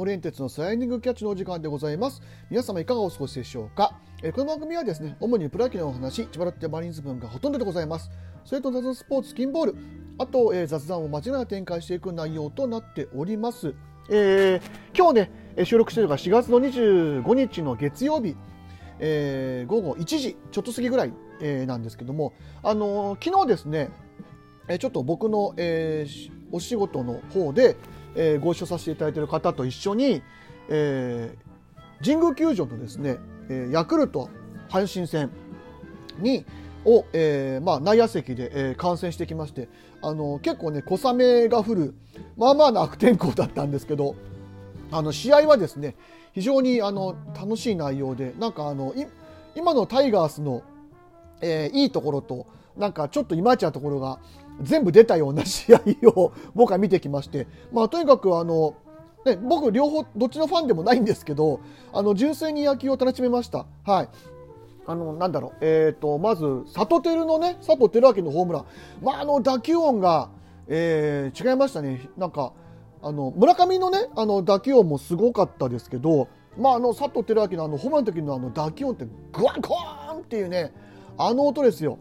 森園鉄のスライディングキャッチのお時間でございます。皆様いかがお過ごしでしょうか、え、この番組はですね主にプロ野球のお話千葉ロッテマリンズ分がほとんどでございます。それと雑スポーツキンボールあと、え、雑談を間違いなく展開していく内容となっております。えー、今日ね収録しているのが4月の25日の月曜日、えー、午後1時ちょっと過ぎぐらい、えー、なんですけども、あのー、昨日ですねえちょっと僕の、えー、お仕事の方で、えー、ご一緒させていただいている方と一緒に、えー、神宮球場のですね、えー、ヤクルト阪神戦にを、えーまあ、内野席で、えー、観戦してきましてあの結構ね小雨が降るまあまあな悪天候だったんですけどあの試合はですね非常にあの楽しい内容でなんかあの今のタイガースの、えー、いいところとなんかちょっといまいちなところが全部出たような試合を僕は見てきまして、まあ、とにかくあの、ね、僕両方どっちのファンでもないんですけどあの純粋に野球を楽しめました。はい。あのなんだろう、えーと、まず里照のね佐藤輝明のホームラン、まあ、あの打球音が、えー、違いましたね。なんかあの村上のねあの打球音もすごかったですけど、まあ、あの佐藤輝明のあのホームランの時のあの打球音ってグワンコーンっていうねあの音ですよ。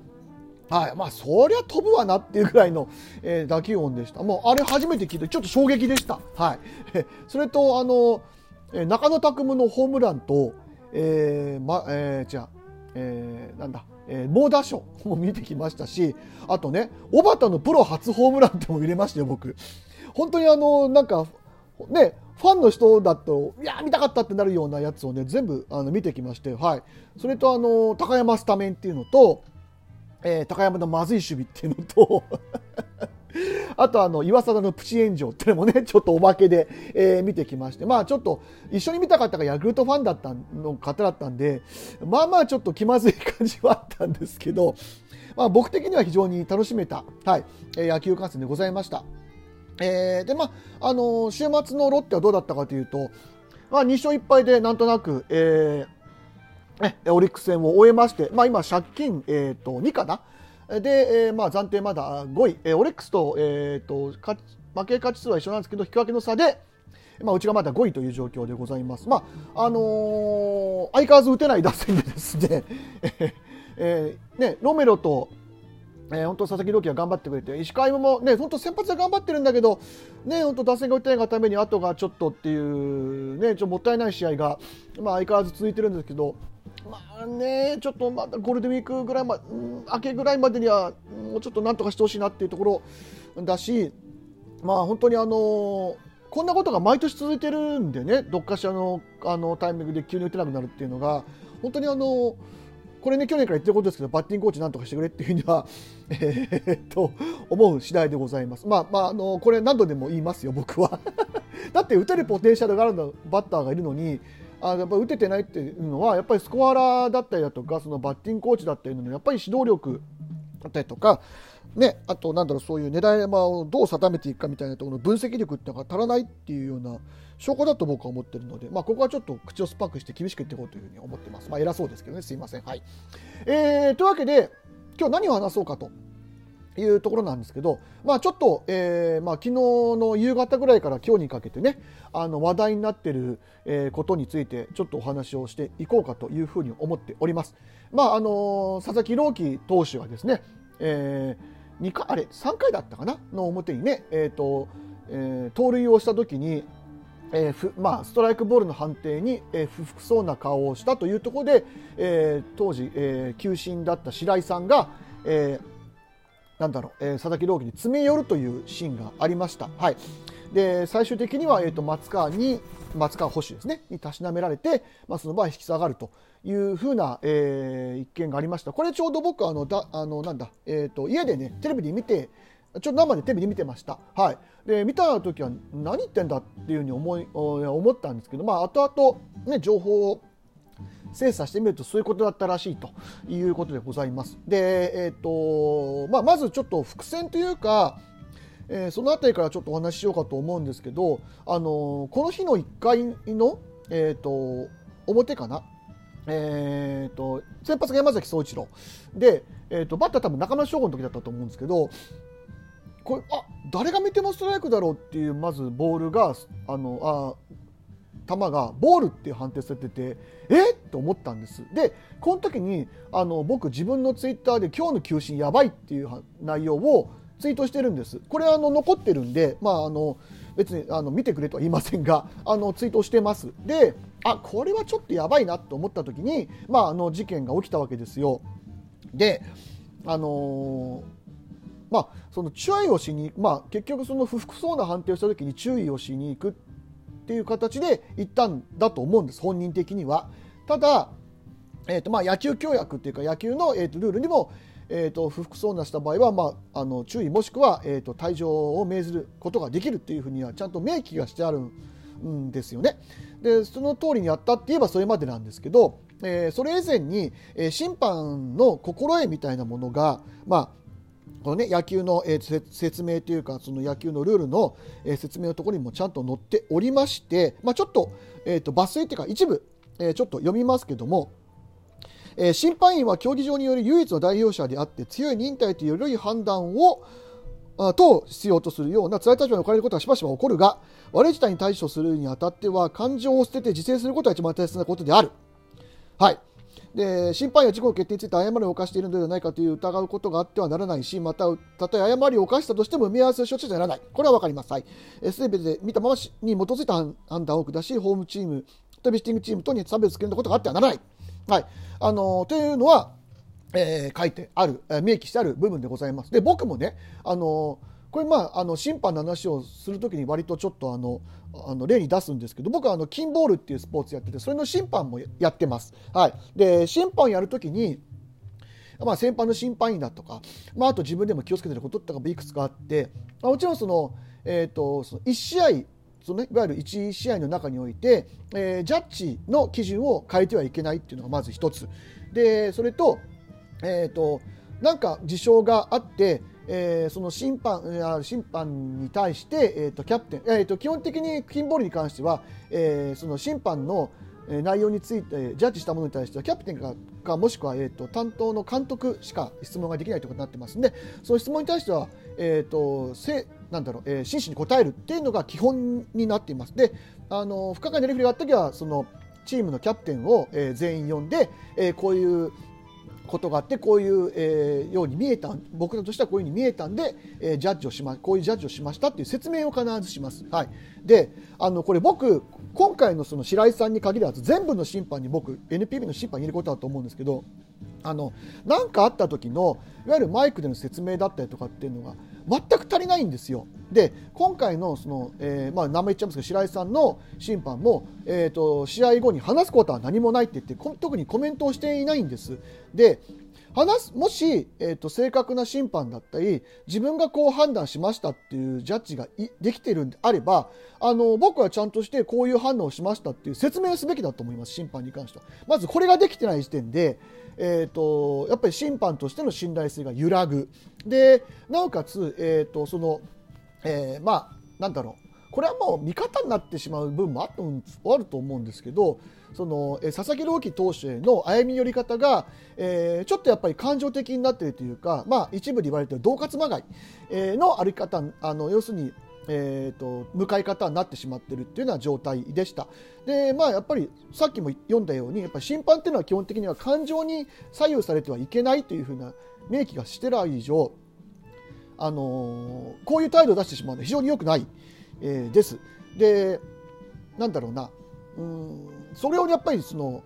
はいまあ、そりゃ飛ぶわなっていうぐらいの、えー、打球音でした。もうあれ初めて聞いてちょっと衝撃でした。はい、それとあの中野拓夢のホームランと、えーまえー、じゃえー、なんだ、えー、猛打賞も見てきましたし、あとね、小畑のプロ初ホームランっても入れましたよ、僕。本当にあの、なんか、ね、ファンの人だと、いや、見たかったってなるようなやつをね、全部あの見てきまして、はい。それと、あの、高山スタメンっていうのと、えー、高山のまずい守備っていうのと あとあの岩貞のプチ炎上っていうのもねちょっとおまけで、え、見てきましてまあちょっと一緒に見た方がヤクルトファンだったの方だったんでまあまあちょっと気まずい感じはあったんですけど、まあ、僕的には非常に楽しめた、はい、野球観戦でございました。えー、でまああの週末のロッテはどうだったかというと、まあ、2勝1敗でなんとなく、えー、オリックス戦を終えまして、まあ、今借金、えーと2かな？で、えー、まあ暫定まだ5位、えー、オレックスと,、えーと、負け勝ち数は一緒なんですけど引き分けの差で、まあ、うちがまだ5位という状況でございます。まああのー、相変わらず打てない打線でですね えー、ねロメロとえー、本当佐々木朗希が頑張ってくれて石川もね本当先発で頑張ってるんだけどね本当打線が打てないがために後がちょっとっていうねちょっともったいない試合がまあ相変わらず続いてるんですけどまあね、ちょっとまたゴールデンウィークぐらいま、うん、明けぐらいまでにはもうちょっとなんとかしてほしいなっていうところだし、まあ本当にあのこんなことが毎年続いてるんでね、どっかしらのあのタイミングで急に打てなくなるっていうのが、本当にあのこれね、去年から言ってることですけど、バッティングコーチなんとかしてくれっていうふうには、えー、っと、思う次第でございます。まあ、まあ、あの、これ何度でも言いますよ、僕は。だって、打てるポテンシャルがあるバッターがいるのに、あやっぱ打ててないっていうのはやっぱりスコアラーだったりだとかそのバッティングコーチだったりのやっぱり指導力だったりとか、ね、あとなんだろうそういう狙い球をどう定めていくかみたいなところの分析力っていうのが足らないっていうような証拠だと僕は思ってるので、まあ、ここはちょっと口をスパックして厳しく言っていこうというふうに思ってます。まあ、偉そうですけどね、すいません。はい。えー、というわけで、今日何を話そうかというところなんですけど、まあ、ちょっと、えーまあ、昨日の夕方ぐらいから今日にかけてねあの話題になっている、えー、ことについてちょっとお話をしていこうかというふうに思っております。まああの佐々木朗希投手はですね、えー、2回あれ3回だったかな？の表にね、えーとえー、盗塁をした時にえーまあ、ストライクボールの判定に、えー、不服そうな顔をしたというところで、えー、当時、えー、球審だった白井さんが、えー、なんだろう、えー、佐々木朗希に詰め寄るというシーンがありました。はい、で最終的には、えーと、松川に松川捕手ですねにたしなめられて、まあ、その場合引き下がるというふうな、えー、一件がありました。これちょうど僕あのだあのなんだ、えーと、家でねテレビで見てちょっと生でテレビで見てました。はい。で、見た時は何言ってんだっていうふうに思い思ったんですけど、まあ、後々、ね、情報を精査してみるとそういうことだったらしいということでございます。で、えーとまあ、まずちょっと伏線というか、えー、その辺りからちょっとお話ししようかと思うんですけど、あのー、この日の1回の、えーと、表かな、えーと、先発が山崎総一郎。で、えーと、バッター多分中村翔吾の時だったと思うんですけどこれあ誰が見てもストライクだろうっていうまずボールがあのあ球がボールっていう判定されててえ？っと思ったんです。でこの時にあの僕自分のツイッターで今日の球審やばいっていう内容をツイートしてるんです。これあの残ってるんでまああの別にあの見てくれとは言いませんが あのツイートしてます。であこれはちょっとやばいなと思った時に、まあ、あの事件が起きたわけですよ。であのーまあ、その注意をしに、まあ、結局その不服そうな判定をした時に注意をしに行くっていう形で行ったんだと思うんです本人的には。ただ、えーとまあ、野球協約っていうか野球の、えーと、ルールにも、えーと、不服そうなした場合は、まあ、あの注意もしくは、えーと、退場を命ずることができるっていうふうにはちゃんと明記がしてあるんですよね。でその通りにやったって言えばそれまでなんですけど、えー、それ以前に、えー、審判の心得みたいなものが、まあこのね、野球の、えー、説明というかその野球のルールの、えー、説明のところにもちゃんと載っておりまして、まあ、ちょっと,、えーと、抜粋というか一部、えー、ちょっと読みますけども、えー、審判員は競技場により唯一の代表者であって強い忍耐という良い判断をと必要とするような辛い立場に置かれることはしばしば起こるが悪い事態に対処するにあたっては感情を捨てて自制することが一番大切なことである。はい。で審判や事故の決定について誤りを犯しているのではないかという疑うことがあってはならないしまたたとえ誤りを犯したとしても埋め合わせを処置じゃならない。これは分かります、はい、すべて見たままに基づいた判断を下しホームチームとビスティングチームとに差別をつけることがあってはならない、はい。あのというのは、えー、書いてある、明記してある部分でございます。で僕もね、あのこれまああの審判の話をするときに割とちょっとあのあの例に出すんですけど僕はあのキンボールっていうスポーツやっててそれの審判もやってます。はい、で審判やるときにまあ、先輩の審判員だとか、まあ、あと自分でも気をつけてることとかもいくつかあって、まあ、もちろんその、えーと、その1試合その、いわゆる1試合の中において、えー、ジャッジの基準を変えてはいけないっていうのがまず一つ。でそれと,、えーとなんか事象があってえー、その審判審判に対して、えーと、キャプテン、えーと、基本的にキンボールに関しては、えー、その審判の内容についてジャッジしたものに対してはキャプテンかもしくは、えーと、担当の監督しか質問ができないということになってます。のでその質問に対しては、えーとせなんだろうえー、真摯に答えるっていうのが基本になっています。であの不可解なレフリーがあった時はそのチームのキャプテンを、えー、全員呼んで、えー、こういうことがあってこういう、えー、ように見えた僕らとしてはこういうふうに見えたんで、えー、ジャッジをしまこういうジャッジをしましたっていう説明を必ずします。はい、であのこれ僕今回のその白井さんに限らず全部の審判に僕 NPB の審判にいることだと思うんですけどあの何かあった時のいわゆるマイクでの説明だったりとかっていうのが全く足りないんですよ。で今回のその、えー、まあ、名前言っちゃいますけど白井さんの審判も、えーと、試合後に話すことは何もないって言って特にコメントをしていないんです。で話すもし、えーと、正確な審判だったり自分がこう判断しましたっていうジャッジができているんであればあの僕はちゃんとしてこういう判断をしましたっていう説明すべきだと思います審判に関しては。まずこれができてない時点でえーと、やっぱり審判としての信頼性が揺らぐでなおかつ、えーとそのえー、まあなんだろうこれはもう味方になってしまう部分もあると思うんですけどその、佐々木朗希投手への歩み寄り方が、えー、ちょっとやっぱり感情的になっているというか、まあ、一部で言われている恫喝まがい、の歩き方あの要するにえーと、向かい方になってしまっているというような状態でした。で、まあ、やっぱりさっきも読んだように、やっぱ審判っていうのは基本的には感情に左右されてはいけないというふうな明記がしてる以上、あのー、こういう態度を出してしまうのは非常に良くない、えー、です。で、なんだろうな、うんそれをやっぱりその、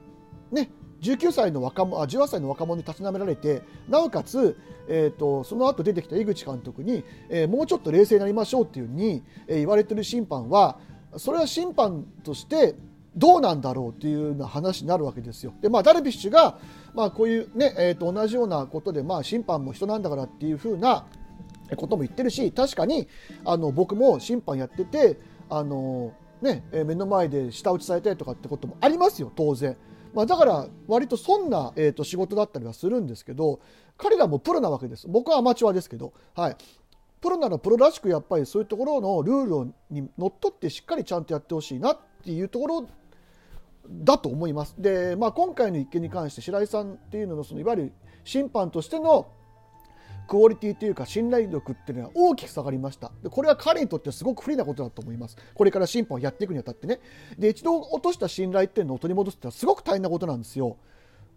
ね、19歳の若者あ18歳の若者に立ちなめられてなおかつ、えーと、その後出てきた井口監督に、えー、もうちょっと冷静になりましょうっていうふうに、えー、言われてる審判はそれは審判としてどうなんだろうというような話になるわけですよ。でまあ、ダルビッシュが、まあ、こういうね、えー、と同じようなことで、まあ、審判も人なんだからっていうふうなことも言ってるし確かにあの僕も審判やっててあの、ね、目の前で舌打ちされたりとかってこともありますよ当然。まあ、だから割とそんな、えー、と仕事だったりはするんですけど彼らもプロなわけです僕はアマチュアですけど、はい、プロならプロらしくやっぱりそういうところのルールにのっとってしっかりちゃんとやってほしいなっていうところだと思います。で、まあ、今回の一件に関して白井さんっていうののそのいわゆる審判としてのクオリティというか信頼力っていうのは大きく下がりました。でこれは彼にとってはすごく不利なことだと思います。これから審判をやっていくにあたってね。で一度落とした信頼っていうのを取り戻すってのはすごく大変なことなんですよ。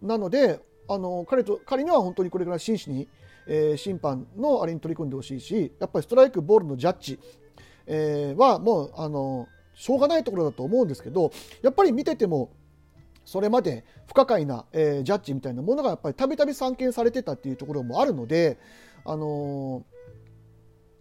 なのであの彼と彼には本当にこれから真摯に、えー、審判のあれに取り組んでほしいしやっぱりストライクボールのジャッジ、えー、はもうあのしょうがないところだと思うんですけどやっぱり見ててもそれまで不可解な、えー、ジャッジみたいなものがやっぱりたびたび散見されてたっていうところもあるので、あの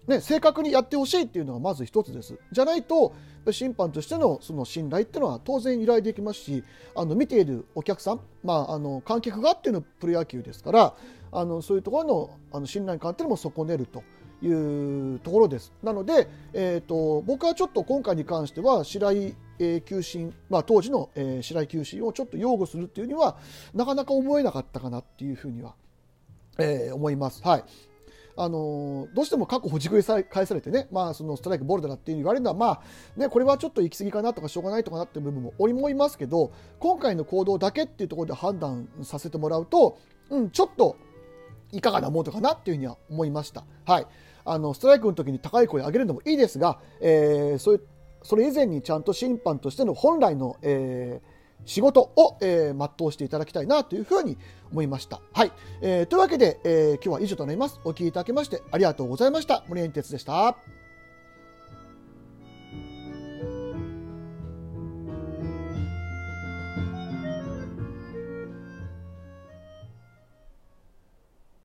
ー、ね、正確にやってほしいっていうのがまず一つです。じゃないと審判としてのその信頼っていうのは当然依頼できますしあの見ているお客さん、まあ、あの観客があってのプロ野球ですからあのそういうところのあの信頼感っていうのも損ねると。いうところです。なので、えーと、僕はちょっと今回に関しては白井、えー、球審、まあ、当時の、えー、白井球審をちょっと擁護するっていうにはなかなか思えなかったかなっていうふうには、えー、思います。はいあのどうしても過去ほじくり返されてね、まあ、そのストライクボールだなっていう言われるのは、まあね、これはちょっと行き過ぎかなとかしょうがないとかなっていう部分も思いますけど今回の行動だけっていうところで判断させてもらうと、うん、ちょっといかがなものかなっていうふうには思いました。はい。あの、ストライクの時に高い声を上げるのもいいですが、えー、そういう、それ以前にちゃんと審判としての本来の、えー、仕事を、えー、全うしていただきたいなというふうに思いました。はい。えー、というわけで、えー、今日は以上となります。お聴きいただきましてありがとうございました。森エンテツでした。